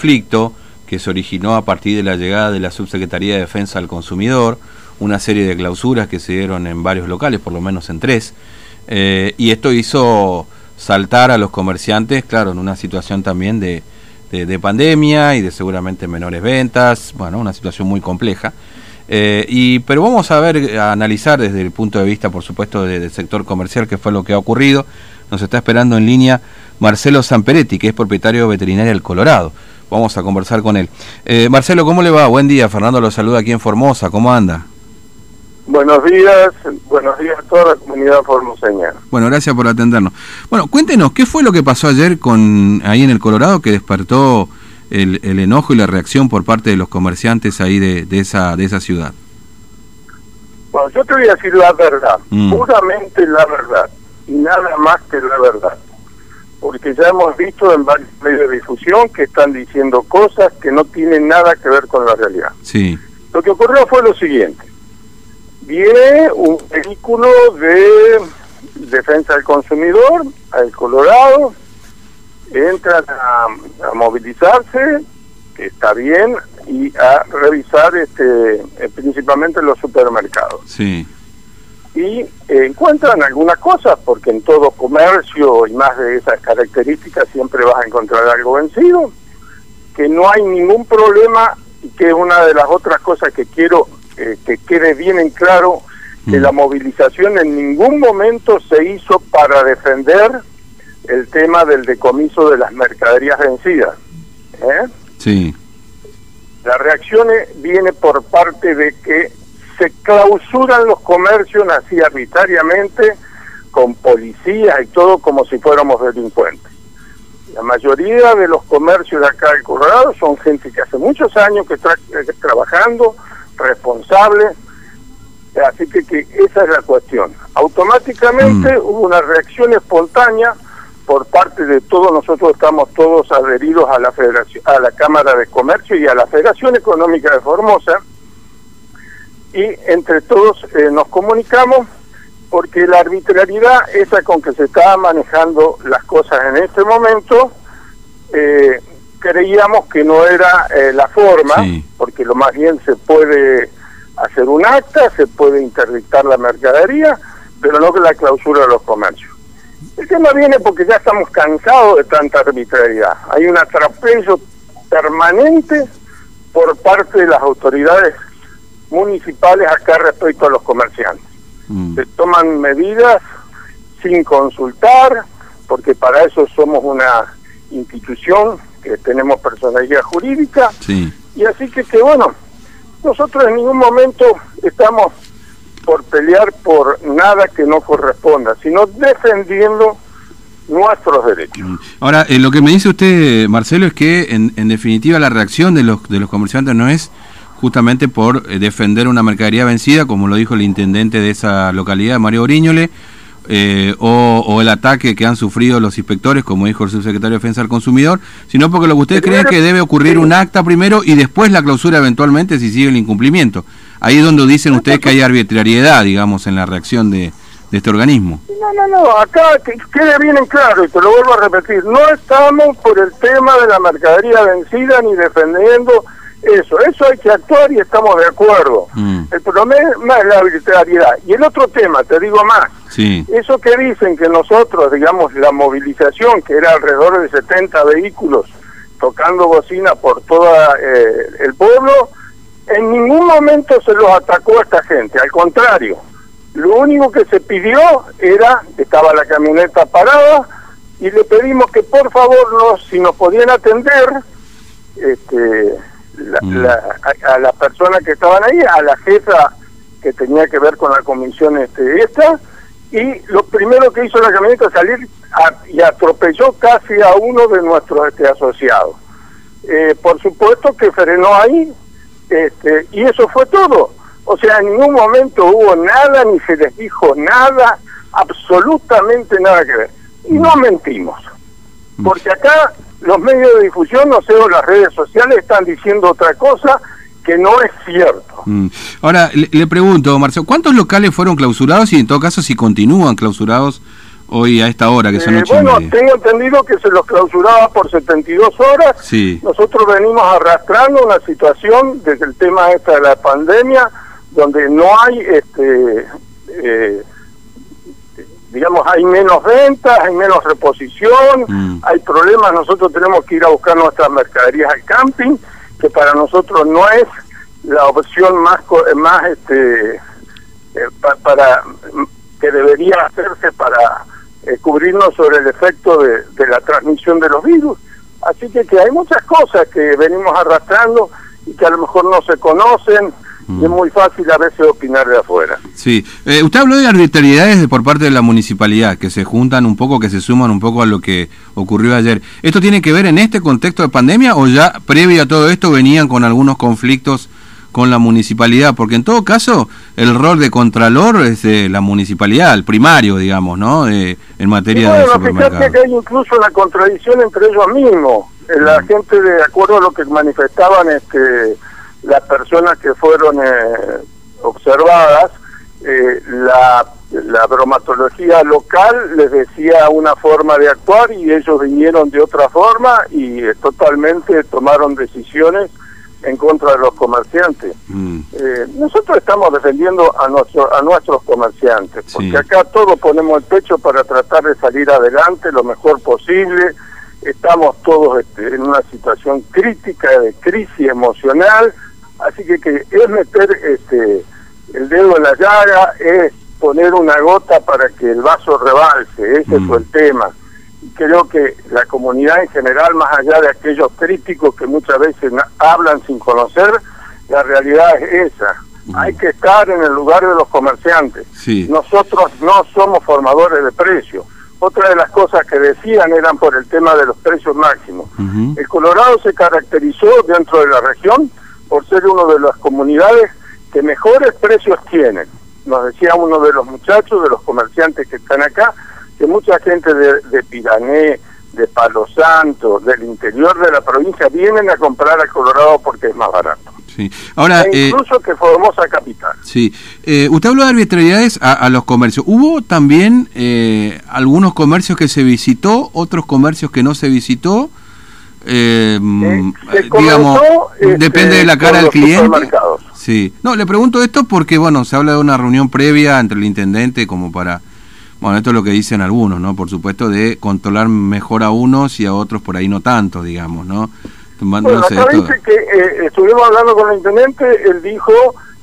conflicto que se originó a partir de la llegada de la Subsecretaría de Defensa al Consumidor, una serie de clausuras que se dieron en varios locales, por lo menos en tres, eh, y esto hizo saltar a los comerciantes, claro, en una situación también de, pandemia y de seguramente menores ventas, bueno, una situación muy compleja. Eh, pero vamos a ver, a analizar desde el punto de vista, por supuesto, del sector comercial, qué fue lo que ha ocurrido. Nos está esperando en línea Marcelo Zamperetti, que es propietario veterinario del Colorado. Vamos a conversar con él. Eh, Marcelo, ¿cómo le va? Buen día. Fernando lo saluda aquí en Formosa. ¿Cómo anda? Buenos días, buenos días a toda la comunidad formoseña. Bueno, gracias por atendernos. Bueno, cuéntenos, ¿qué fue lo que pasó ayer con ahí en el Colorado que despertó el, enojo y la reacción por parte de los comerciantes ahí de, esa, de esa ciudad? Bueno, yo te voy a decir la verdad, mm. puramente la verdad, y nada más que la verdad porque ya hemos visto en varios medios de difusión que están diciendo cosas que no tienen nada que ver con la realidad. Sí. Lo que ocurrió fue lo siguiente. Viene un vehículo de defensa del consumidor al Colorado, entran a, a movilizarse, que está bien, y a revisar este eh, principalmente los supermercados. Sí y eh, encuentran algunas cosas, porque en todo comercio y más de esas características siempre vas a encontrar algo vencido, que no hay ningún problema y que una de las otras cosas que quiero eh, que quede bien en claro, que mm. la movilización en ningún momento se hizo para defender el tema del decomiso de las mercaderías vencidas. ¿eh? Sí. La reacción viene por parte de que se clausuran los comercios así arbitrariamente con policías y todo como si fuéramos delincuentes. La mayoría de los comercios de acá del Colorado son gente que hace muchos años que está trabajando, responsable, así que, que, esa es la cuestión. Automáticamente mm. hubo una reacción espontánea por parte de todos nosotros estamos todos adheridos a la Federación, a la Cámara de Comercio y a la Federación Económica de Formosa y entre todos eh, nos comunicamos porque la arbitrariedad esa con que se estaban manejando las cosas en este momento, eh, creíamos que no era eh, la forma, porque lo más bien se puede hacer un acta, se puede interdictar la mercadería, pero no que la clausura de los comercios. El tema viene porque ya estamos cansados de tanta arbitrariedad. Hay un atrapello permanente por parte de las autoridades municipales acá respecto a los comerciantes. Mm. Se toman medidas sin consultar, porque para eso somos una institución que tenemos personalidad jurídica. Y así que, que bueno, nosotros en ningún momento estamos por pelear por nada que no corresponda, sino defendiendo nuestros derechos. Mm. Ahora, eh, lo que me dice usted, Marcelo, es que en, en definitiva la reacción de los, de los comerciantes no es justamente por eh, defender una mercadería vencida, como lo dijo el intendente de esa localidad, Mario Oriñole, eh, o, el ataque que han sufrido los inspectores, como dijo el subsecretario de Defensa del Consumidor, sino porque lo que ustedes creen que debe ocurrir un acta primero y después la clausura eventualmente si sigue el incumplimiento. Ahí es donde dicen ustedes que hay arbitrariedad, digamos, en la reacción de, este organismo. No, no, no, acá que quede bien en claro, y te lo vuelvo a repetir, no estamos por el tema de la mercadería vencida ni defendiendo eso, eso hay que actuar y estamos de acuerdo. Mm. El problema es la arbitrariedad. Y el otro tema, te digo más, eso que dicen que nosotros, digamos, la movilización, que era alrededor de 70 vehículos tocando bocina por todo eh, el pueblo, en ningún momento se los atacó a esta gente, al contrario. Lo único que se pidió era, estaba la camioneta parada, y le pedimos que por favor nos, si nos podían atender, este, Mm. a, las personas que estaban ahí, a la jefa que tenía que ver con la comisión este, esta, y lo primero que hizo la camioneta es salir y atropelló casi a uno de nuestros este, asociados. Eh, por supuesto que frenó ahí, este, y eso fue todo. O sea, en ningún momento hubo nada, ni se les dijo nada, absolutamente nada que ver. Y no mm. mentimos, mm. porque acá los medios de difusión, no sé, o las redes sociales están diciendo otra cosa que no es cierto. Mm. Ahora, le, pregunto, Marcelo, ¿cuántos locales fueron clausurados y en todo caso si continúan clausurados hoy a esta hora que son eh, ocho y Bueno, media? tengo entendido que se los clausuraba por 72 horas. Sí. Nosotros venimos arrastrando una situación desde el tema esta de la pandemia, donde no hay, este, eh, digamos, hay menos ventas, hay menos reposición, Mm. hay problemas. Nosotros tenemos que ir a buscar nuestras mercaderías al camping, que para nosotros no es la opción más, co- más este, eh, pa- para que debería hacerse para eh, cubrirnos sobre el efecto de, de la transmisión de los virus. Así que, que hay muchas cosas que venimos arrastrando y que a lo mejor no se conocen y es muy fácil a veces opinar de afuera. Sí, Eh, usted habló de arbitrariedades de- por parte de la municipalidad, que se juntan un poco, que se suman un poco a lo que ocurrió ayer. ¿Esto tiene que ver en este contexto de pandemia o ya previo a todo esto venían con algunos conflictos con la municipalidad? Porque en todo caso el rol de contralor es de la municipalidad, el primario, digamos, ¿no? Eh, en materia de bueno, fíjate supermercado. que hay incluso una contradicción entre ellos mismos. Eh, La gente, de acuerdo a lo que manifestaban este, las personas que fueron eh, observadas, eh, la, la bromatología local les decía una forma de actuar y ellos vinieron de otra forma y eh, totalmente tomaron decisiones en contra de los comerciantes. Mm, Eh, nosotros estamos defendiendo a, nuestro, a nuestros comerciantes, porque Sí. acá todos ponemos el pecho para tratar de salir adelante lo mejor posible. Estamos todos este, en una situación crítica de crisis emocional, así que, que es meter este, el dedo en la llaga, es poner una gota para que el vaso rebalse, ese Mm. fue el tema. Y creo que la comunidad en general, más allá de aquellos críticos que muchas veces hablan sin conocer, la realidad es esa. Hay que estar en el lugar de los comerciantes. Sí. Nosotros no somos formadores de precios. Otra de las cosas que decían eran por el tema de los precios máximos. El Colorado se caracterizó dentro de la región por ser uno de las comunidades que mejores precios tienen. Nos decía uno de los muchachos, de los comerciantes que están acá, que mucha gente de, de Pirané, de Palo Santo, del interior de la provincia, vienen a comprar al Colorado porque es más barato. Sí. Ahora, E eh, incluso que Formosa Capital. Sí, eh, usted habló de arbitrariedades a, a los comercios. ¿Hubo también eh, algunos comercios que se visitó, otros comercios que no se visitó? Eh, mm, se eh, digamos, comenzó, este, depende de la cara del cliente. Sí, no, le pregunto esto porque, bueno, se habla de una reunión previa entre el intendente como para, bueno, esto es lo que dicen algunos, ¿no? Por supuesto, de controlar mejor a unos y a otros por ahí no tanto, digamos, ¿no? No Bueno, sé, acá esto- dice que eh, estuvimos hablando con el intendente, él dijo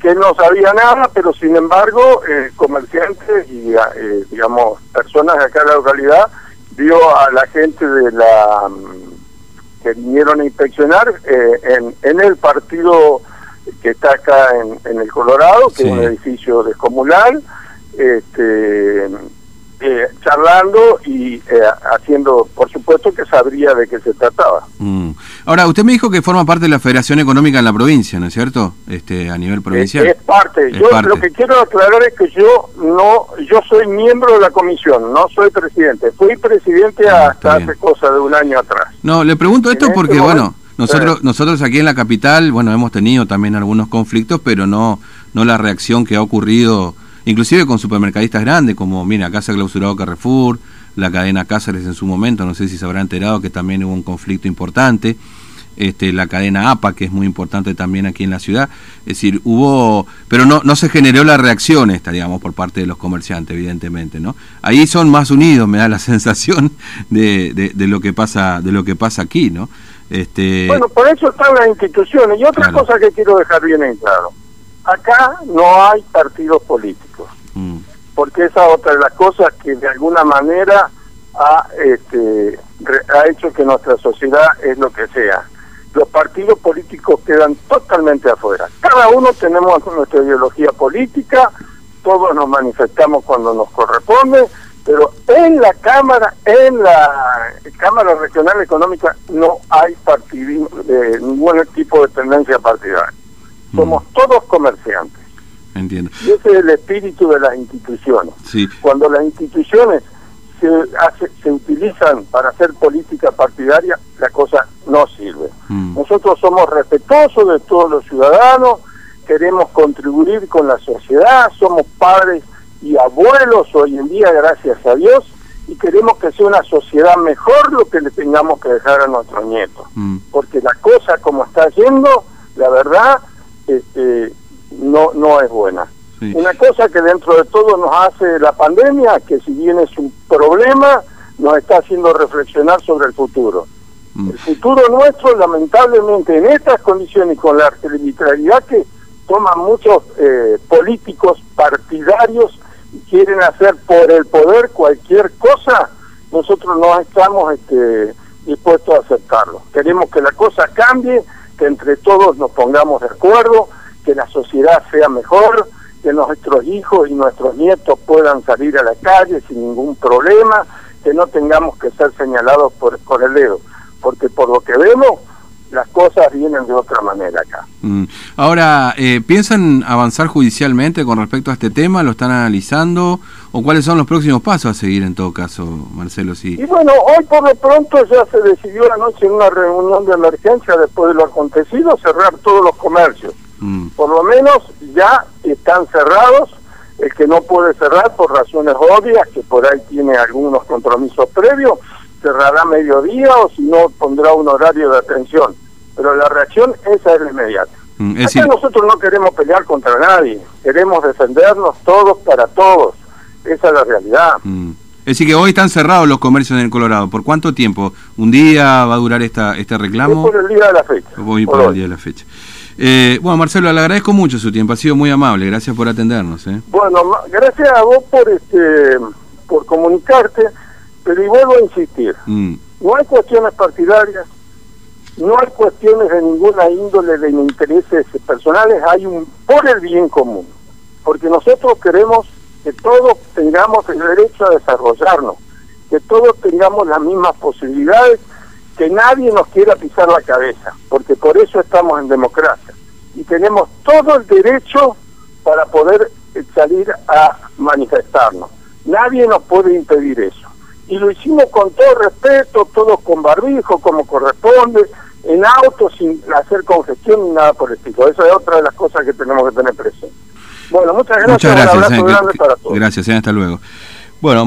que no sabía nada, pero sin embargo, eh, comerciantes y, eh, digamos, personas de acá de la localidad, vio a la gente de la mm, que vinieron a inspeccionar eh, en, en el partido que está acá en, en el Colorado, que Sí. es un edificio descomunal, este, eh, charlando y eh, haciendo, por supuesto que sabría de qué se trataba. Mm. Ahora, usted me dijo que forma parte de la Federación Económica en la provincia, ¿no es cierto? Este, a nivel provincial. Es, es parte. Es yo parte. lo que quiero aclarar es que yo no, yo soy miembro de la comisión, no soy presidente. Fui presidente Ah, hasta hace cosa de un año atrás. No, le pregunto En esto este porque, momento- bueno, nosotros, nosotros aquí en la capital, bueno, hemos tenido también algunos conflictos, pero no, no la reacción que ha ocurrido, inclusive con supermercadistas grandes, como, mira, acá se ha clausurado Carrefour, la cadena Cáceres en su momento, no sé si se habrá enterado que también hubo un conflicto importante, este, la cadena APA, que es muy importante también aquí en la ciudad, es decir, hubo, pero no, no se generó la reacción esta, digamos, por parte de los comerciantes, evidentemente, ¿no? Ahí son más unidos, me da la sensación de, de, de lo que pasa, de lo que pasa aquí, ¿no? Este, Bueno, por eso están las instituciones. Y otra Claro. cosa que quiero dejar bien en claro. Acá no hay partidos políticos. mm, porque esa es otra de las cosas que de alguna manera ha, este, ha hecho que nuestra sociedad es lo que sea. Los partidos políticos quedan totalmente afuera. Cada uno tenemos nuestra ideología política, todos nos manifestamos cuando nos corresponde, pero en la Cámara, en la Cámara Regional Económica no hay partidismo, de ningún tipo de tendencia partidaria. Somos todos comerciantes. Entiendo. Y ese es el espíritu de las instituciones. Sí, Cuando las instituciones se, hace- se utilizan para hacer política partidaria, la cosa no sirve. mm, Nosotros somos respetuosos de todos los ciudadanos, queremos contribuir con la sociedad, somos padres y abuelos hoy en día, gracias a Dios, y queremos que sea una sociedad mejor lo que le tengamos que dejar a nuestros nietos. Mm. Porque la cosa como está yendo, la verdad, este, no, no es buena. Una cosa que dentro de todo nos hace la pandemia, que si bien es un problema, nos está haciendo reflexionar sobre el futuro. Mm. El futuro nuestro, lamentablemente, en estas condiciones y con la arbitrariedad que toman muchos eh, políticos partidarios y quieren hacer por el poder cualquier cosa, nosotros no estamos este, dispuestos a aceptarlo. Queremos que la cosa cambie, que entre todos nos pongamos de acuerdo, que la sociedad sea mejor, que nuestros hijos y nuestros nietos puedan salir a la calle sin ningún problema, que no tengamos que ser señalados por, por el dedo, porque por lo que vemos, las cosas vienen de otra manera acá. Mm. Ahora, eh, ¿piensan avanzar judicialmente con respecto a este tema? ¿Lo están analizando? ¿O cuáles son los próximos pasos a seguir en todo caso, Marcelo? Sí. Y bueno, hoy por lo pronto ya se decidió anoche en una reunión de emergencia después de lo acontecido cerrar todos los comercios. Mm. Por lo menos ya están cerrados. El que no puede cerrar por razones obvias, que por ahí tiene algunos compromisos previos, cerrará mediodía o si no pondrá un horario de atención. Pero la reacción esa es la inmediata. Mm, nosotros no queremos pelear contra nadie, queremos defendernos todos para todos. Esa es la realidad. Mm. Es decir, que hoy están cerrados los comercios en el Colorado. ¿Por cuánto tiempo? ¿Un día va a durar esta, este reclamo? por el día de la fecha. Voy por, el día de la fecha. Eh, bueno, Marcelo, le agradezco mucho su tiempo, ha sido muy amable, gracias por atendernos. ¿eh? Bueno, gracias a vos por, este, por comunicarte, pero y vuelvo a insistir, mm. no hay cuestiones partidarias, no hay cuestiones de ninguna índole de intereses personales, hay un por el bien común, porque nosotros queremos que todos tengamos el derecho a desarrollarnos, que todos tengamos las mismas posibilidades que nadie nos quiera pisar la cabeza, porque por eso estamos en democracia. Y tenemos todo el derecho para poder salir a manifestarnos. Nadie nos puede impedir eso. Y lo hicimos con todo respeto, todos con barbijo, como corresponde, en auto, sin hacer congestión ni nada por el estilo. Esa es otra de las cosas que tenemos que tener presente. Bueno, muchas gracias. Muchas gracias. Un abrazo eh, grande para todos. Gracias, eh, hasta luego. Bueno,